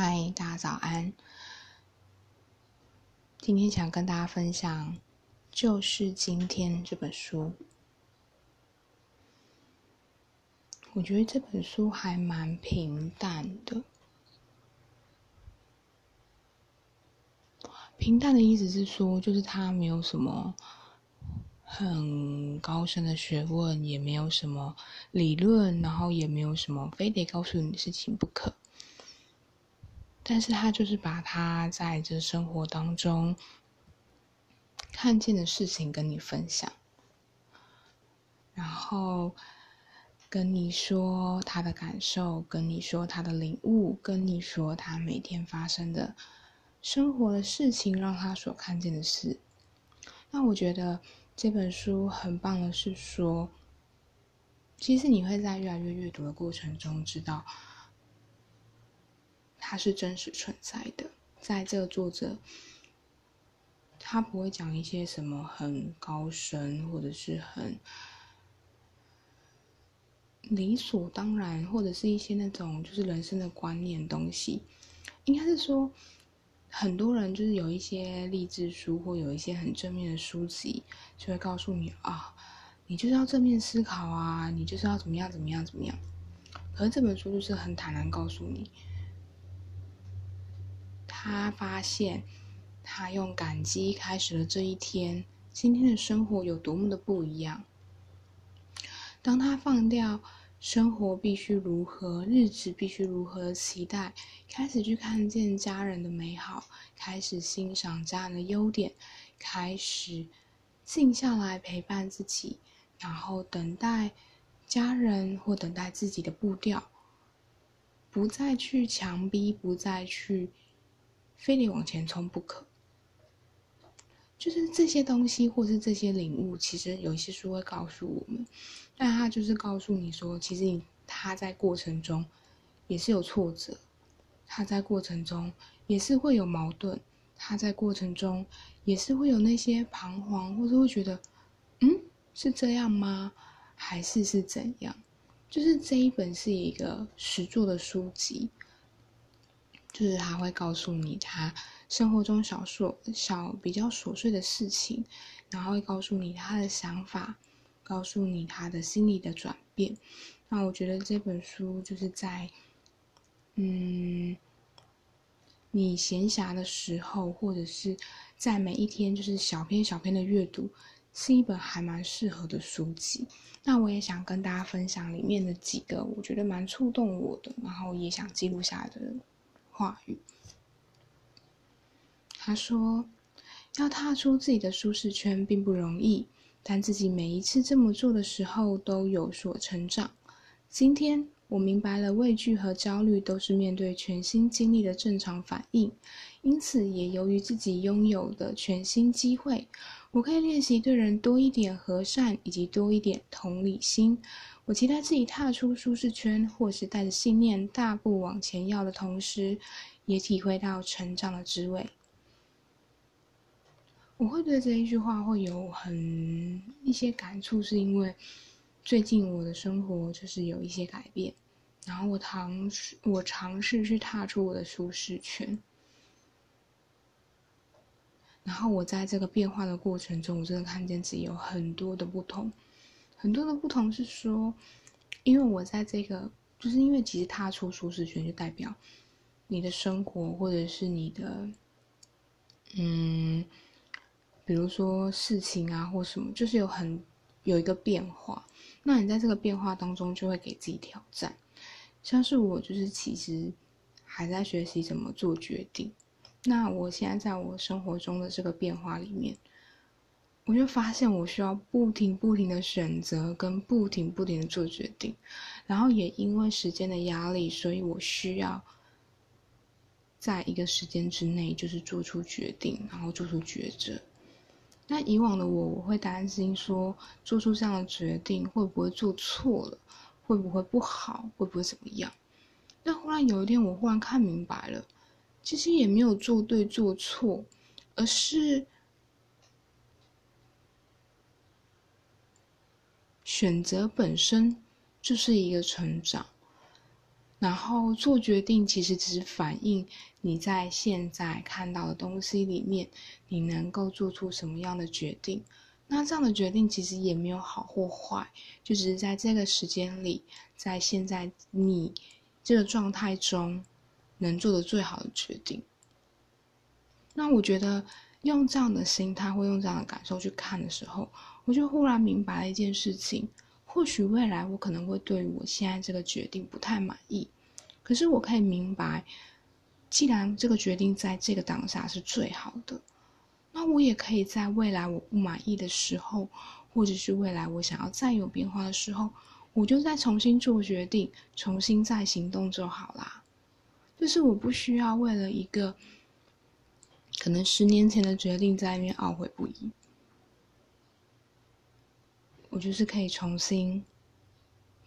嗨，大家早安。今天想跟大家分享《就是今天》这本书。我觉得这本书还蛮平淡的。平淡的意思是说，就是它没有什么很高深的学问，也没有什么理论，然后也没有什么非得告诉你的事情不可。但是他就是把他在这生活当中看见的事情跟你分享，然后跟你说他的感受，跟你说他的领悟，跟你说他每天发生的生活的事情，让他所看见的事。那我觉得这本书很棒的是说，其实你会在越来越阅读的过程中知道。它是真实存在的，在这个作者，他不会讲一些什么很高深或者是很理所当然，或者是一些那种就是人生的观念东西。应该是说，很多人就是有一些励志书或有一些很正面的书籍，就会告诉你啊，你就是要正面思考啊，你就是要怎么样怎么样怎么样。可是这本书就是很坦然告诉你。他发现，他用感激开始了这一天。今天的生活有多么的不一样。当他放掉生活必须如何、日子必须如何的期待，开始去看见家人的美好，开始欣赏家人的优点，开始静下来陪伴自己，然后等待家人或等待自己的步调，不再去强逼，不再去。非得往前冲不可，就是这些东西，或是这些领悟，其实有一些书会告诉我们，但它就是告诉你说，其实你他在过程中也是有挫折，他在过程中也是会有矛盾，他在过程中也是会有那些彷徨，或者会觉得，嗯，是这样吗？还是是怎样？就是这一本是一个实作的书籍。就是他会告诉你他生活中小琐小比较琐碎的事情，然后会告诉你他的想法，告诉你他的心理的转变。那我觉得这本书就是在，嗯，你闲暇的时候，或者是在每一天就是小篇小篇的阅读，是一本还蛮适合的书籍。那我也想跟大家分享里面的几个我觉得蛮触动我的，然后也想记录下来的。话语，他说：“要踏出自己的舒适圈并不容易，但自己每一次这么做的时候都有所成长。今天我明白了，畏惧和焦虑都是面对全新经历的正常反应，因此也由于自己拥有的全新机会，我可以练习对人多一点和善，以及多一点同理心。”我期待自己踏出舒适圈，或是带着信念大步往前要的同时，也体会到成长的滋味。我会对这一句话会有很一些感触，是因为最近我的生活就是有一些改变，然后我尝试我尝试去踏出我的舒适圈，然后我在这个变化的过程中，我真的看见自己有很多的不同。很多的不同是说，因为我在这个，就是因为其实踏出舒适圈，就代表你的生活或者是你的，嗯，比如说事情啊或什么，就是有很有一个变化。那你在这个变化当中，就会给自己挑战。像是我，就是其实还在学习怎么做决定。那我现在在我生活中的这个变化里面。我就发现，我需要不停不停的选择，跟不停不停的做决定，然后也因为时间的压力，所以我需要在一个时间之内，就是做出决定，然后做出抉择。那以往的我，我会担心说，做出这样的决定会不会做错了，会不会不好，会不会怎么样？但忽然有一天，我忽然看明白了，其实也没有做对做错，而是。选择本身就是一个成长，然后做决定其实只是反映你在现在看到的东西里面，你能够做出什么样的决定。那这样的决定其实也没有好或坏，就只是在这个时间里，在现在你这个状态中能做的最好的决定。那我觉得用这样的心态或用这样的感受去看的时候，我就忽然明白了一件事情：或许未来我可能会对我现在这个决定不太满意，可是我可以明白，既然这个决定在这个当下是最好的。那我也可以在未来我不满意的时候，或者是未来我想要再有变化的时候，我就再重新做决定，重新再行动就好啦。就是我不需要为了一个可能十年前的决定在那边懊悔不已，我就是可以重新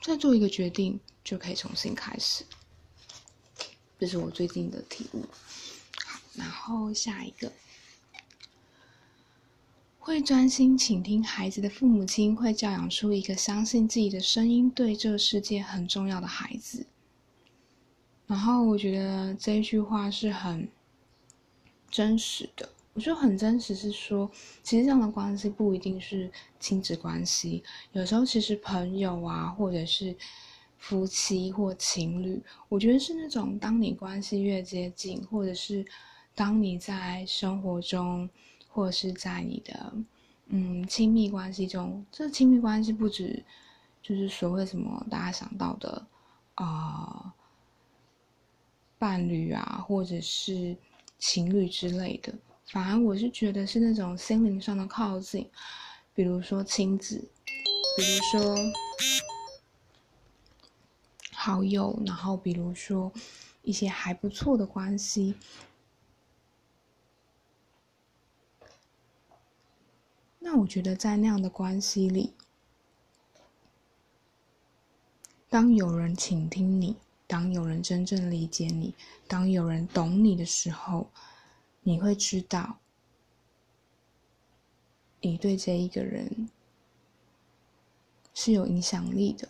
再做一个决定，就可以重新开始。这是我最近的体悟。好，然后下一个。会专心倾听孩子的父母亲，会教养出一个相信自己的声音对这个世界很重要的孩子。然后我觉得这一句话是很真实的。我觉得很真实，是说其实这样的关系不一定是亲子关系，有时候其实朋友啊，或者是夫妻或情侣，我觉得是那种当你关系越接近，或者是当你在生活中。或者是在你的嗯亲密关系中，这亲密关系不止就是所谓什么大家想到的啊伴侣啊，或者是情侣之类的，反而我是觉得是那种心灵上的靠近，比如说亲子，比如说好友，然后比如说一些还不错的关系。那我觉得，在那样的关系里，当有人倾听你，当有人真正理解你，当有人懂你的时候，你会知道，你对这一个人是有影响力的。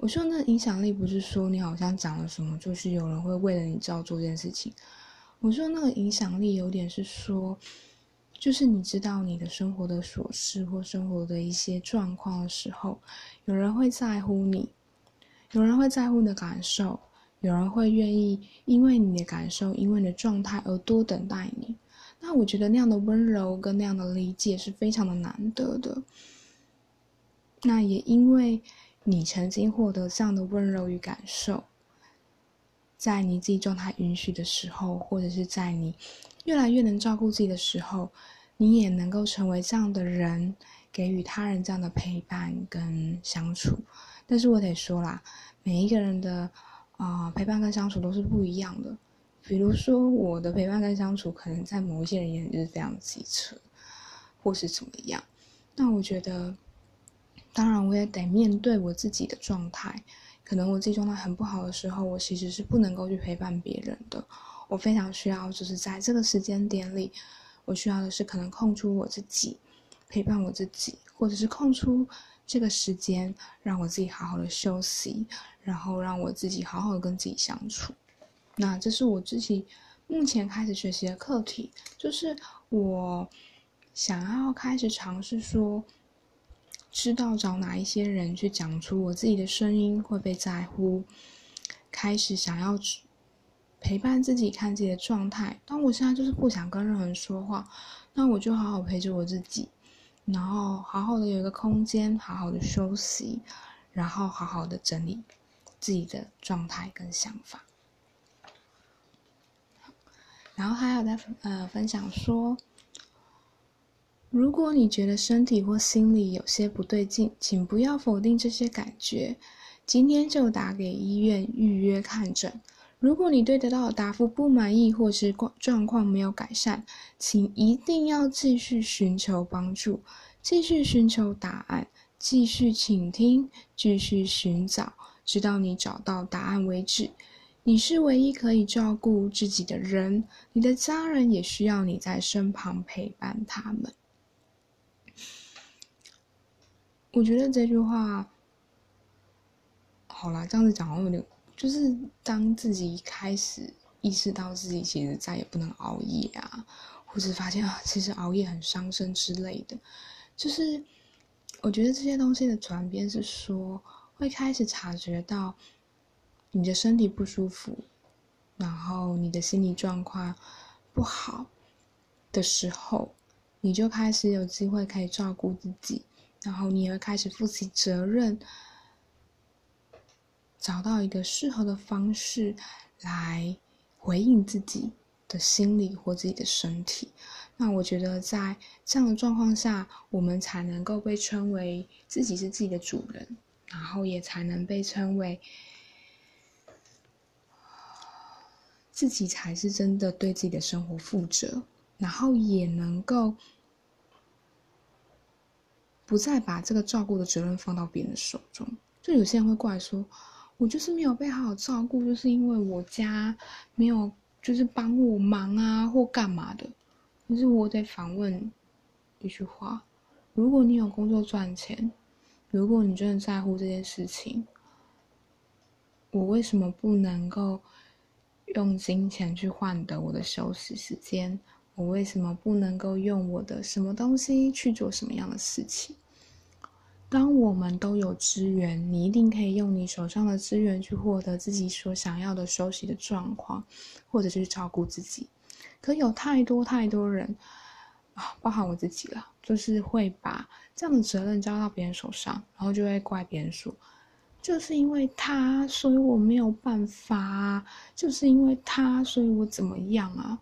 我说那影响力不是说你好像讲了什么，就是有人会为了你照做这件事情。我说那个影响力有点是说。就是你知道你的生活的琐事或生活的一些状况的时候，有人会在乎你，有人会在乎你的感受，有人会愿意因为你的感受，因为你的状态而多等待你。那我觉得那样的温柔跟那样的理解是非常的难得的。那也因为你曾经获得这样的温柔与感受，在你自己状态允许的时候，或者是在你。越来越能照顾自己的时候，你也能够成为这样的人，给予他人这样的陪伴跟相处。但是我得说啦，每一个人的啊陪伴跟相处都是不一样的。比如说我的陪伴跟相处，可能在某一些人眼里是非常机车，或是怎么样。那我觉得，当然我也得面对我自己的状态。可能我自己状态很不好的时候，我其实是不能够去陪伴别人的。我非常需要，就是在这个时间点里，我需要的是可能空出我自己，陪伴我自己，或者是空出这个时间，让我自己好好的休息，然后让我自己好好的跟自己相处。那这是我自己目前开始学习的课题，就是我想要开始尝试说，知道找哪一些人去讲出我自己的声音会被在乎，开始想要。陪伴自己，看自己的状态。当我现在就是不想跟任何人说话，那我就好好陪着我自己，然后好好的有一个空间，好好的休息，然后好好的整理自己的状态跟想法。然后还有在呃分享说，如果你觉得身体或心里有些不对劲，请不要否定这些感觉，今天就打给医院预约看诊。如果你对得到的答复不满意，或是状况没有改善，请一定要继续寻求帮助，继续寻求答案，继续倾听，继续寻找，直到你找到答案为止。你是唯一可以照顾自己的人，你的家人也需要你在身旁陪伴他们。我觉得这句话，好啦，这样子讲有点。就是当自己开始意识到自己其实再也不能熬夜啊，或者发现啊，其实熬夜很伤身之类的，就是我觉得这些东西的转变是说，会开始察觉到你的身体不舒服，然后你的心理状况不好的时候，你就开始有机会可以照顾自己，然后你也会开始负起责任。找到一个适合的方式来回应自己的心理或自己的身体，那我觉得在这样的状况下，我们才能够被称为自己是自己的主人，然后也才能被称为自己才是真的对自己的生活负责，然后也能够不再把这个照顾的责任放到别人手中。就有些人会过来说。我就是没有被好好照顾，就是因为我家没有就是帮我忙啊或干嘛的。可是我得反问一句话：如果你有工作赚钱，如果你真的在乎这件事情，我为什么不能够用金钱去换得我的休息时间？我为什么不能够用我的什么东西去做什么样的事情？当我们都有资源，你一定可以用你手上的资源去获得自己所想要的休息的状况，或者是照顾自己。可有太多太多人啊，包含我自己了，就是会把这样的责任交到别人手上，然后就会怪别人说，就是因为他，所以我没有办法；就是因为他，所以我怎么样啊？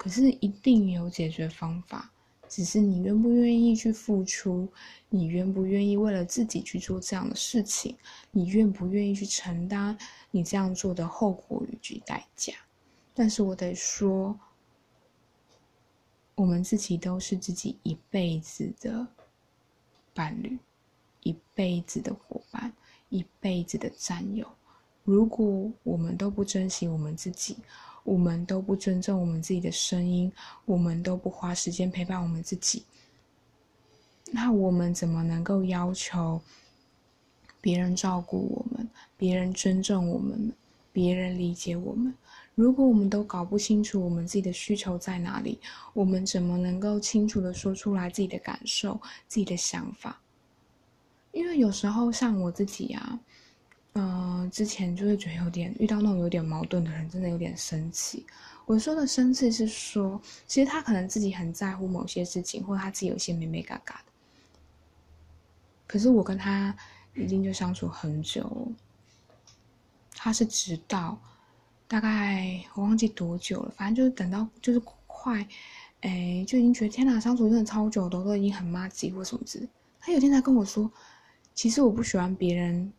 可是一定有解决方法。只是你愿不愿意去付出，你愿不愿意为了自己去做这样的事情，你愿不愿意去承担你这样做的后果以及代价？但是我得说，我们自己都是自己一辈子的伴侣，一辈子的伙伴，一辈子的战友。如果我们都不珍惜我们自己，我们都不尊重我们自己的声音，我们都不花时间陪伴我们自己，那我们怎么能够要求别人照顾我们、别人尊重我们、别人理解我们？如果我们都搞不清楚我们自己的需求在哪里，我们怎么能够清楚的说出来自己的感受、自己的想法？因为有时候像我自己啊。嗯，之前就是觉得有点遇到那种有点矛盾的人，真的有点生气。我说的生气是说，其实他可能自己很在乎某些事情，或者他自己有些美美嘎嘎的。可是我跟他已经就相处很久，他是直到大概我忘记多久了，反正就是等到就是快，哎，就已经觉得天哪，相处真的超久，都都已经很妈鸡或什么之。他有天才跟我说，其实我不喜欢别人。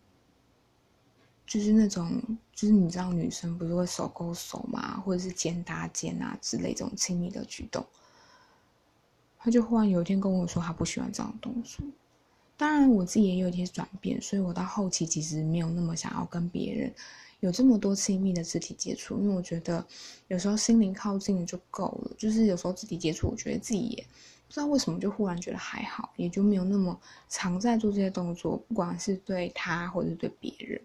就是那种，就是你知道，女生不是会手勾手嘛，或者是肩搭肩啊之类这种亲密的举动。他就忽然有一天跟我说，他不喜欢这样动作。当然，我自己也有一些转变，所以我到后期其实没有那么想要跟别人有这么多亲密的肢体接触，因为我觉得有时候心灵靠近就够了。就是有时候肢体接触，我觉得自己也不知道为什么就忽然觉得还好，也就没有那么常在做这些动作，不管是对他或者是对别人。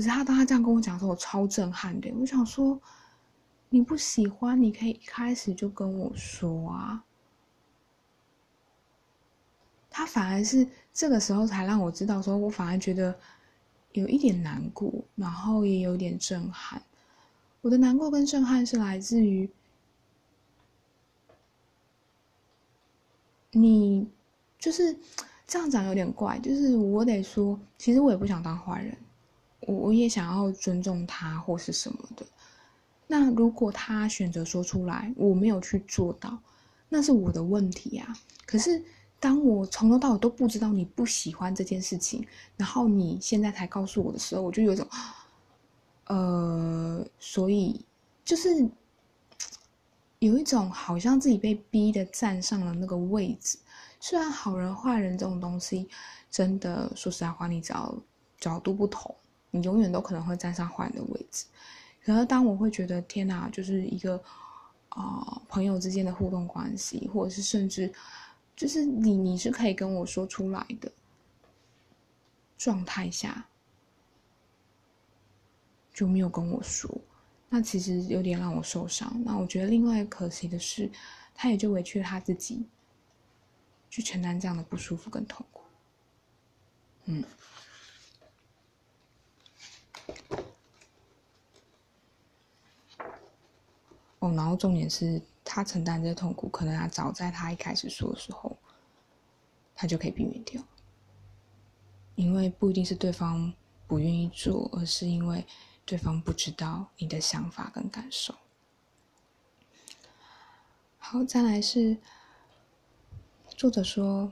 可是他当他这样跟我讲的时候，我超震撼的。我想说，你不喜欢，你可以一开始就跟我说啊。他反而是这个时候才让我知道，说我反而觉得有一点难过，然后也有点震撼。我的难过跟震撼是来自于你，就是这样讲有点怪。就是我得说，其实我也不想当坏人。我我也想要尊重他或是什么的，那如果他选择说出来，我没有去做到，那是我的问题呀。可是当我从头到尾都不知道你不喜欢这件事情，然后你现在才告诉我的时候，我就有一种，呃，所以就是有一种好像自己被逼的站上了那个位置。虽然好人坏人这种东西，真的说实在话，你只要角度不同。你永远都可能会站上坏人的位置，可是当我会觉得天哪，就是一个啊朋友之间的互动关系，或者是甚至就是你你是可以跟我说出来的状态下，就没有跟我说，那其实有点让我受伤。那我觉得另外可惜的是，他也就委屈了他自己，去承担这样的不舒服跟痛苦。嗯。哦，然后重点是他承担这些痛苦，可能他早在他一开始说的时候，他就可以避免掉。因为不一定是对方不愿意做，而是因为对方不知道你的想法跟感受。好，再来是作者说：“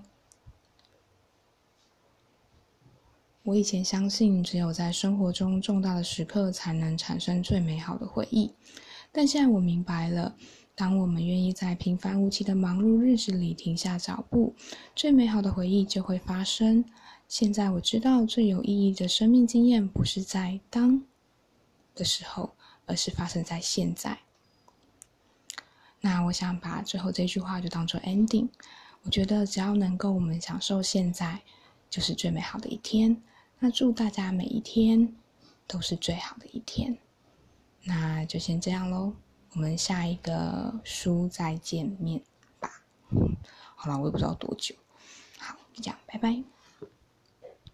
我以前相信，只有在生活中重大的时刻，才能产生最美好的回忆。”但现在我明白了，当我们愿意在平凡无奇的忙碌日子里停下脚步，最美好的回忆就会发生。现在我知道，最有意义的生命经验不是在当的时候，而是发生在现在。那我想把最后这句话就当做 ending。我觉得只要能够我们享受现在，就是最美好的一天。那祝大家每一天都是最好的一天。那就先这样喽，我们下一个书再见面吧。好了，我也不知道多久，好，就这样，拜拜。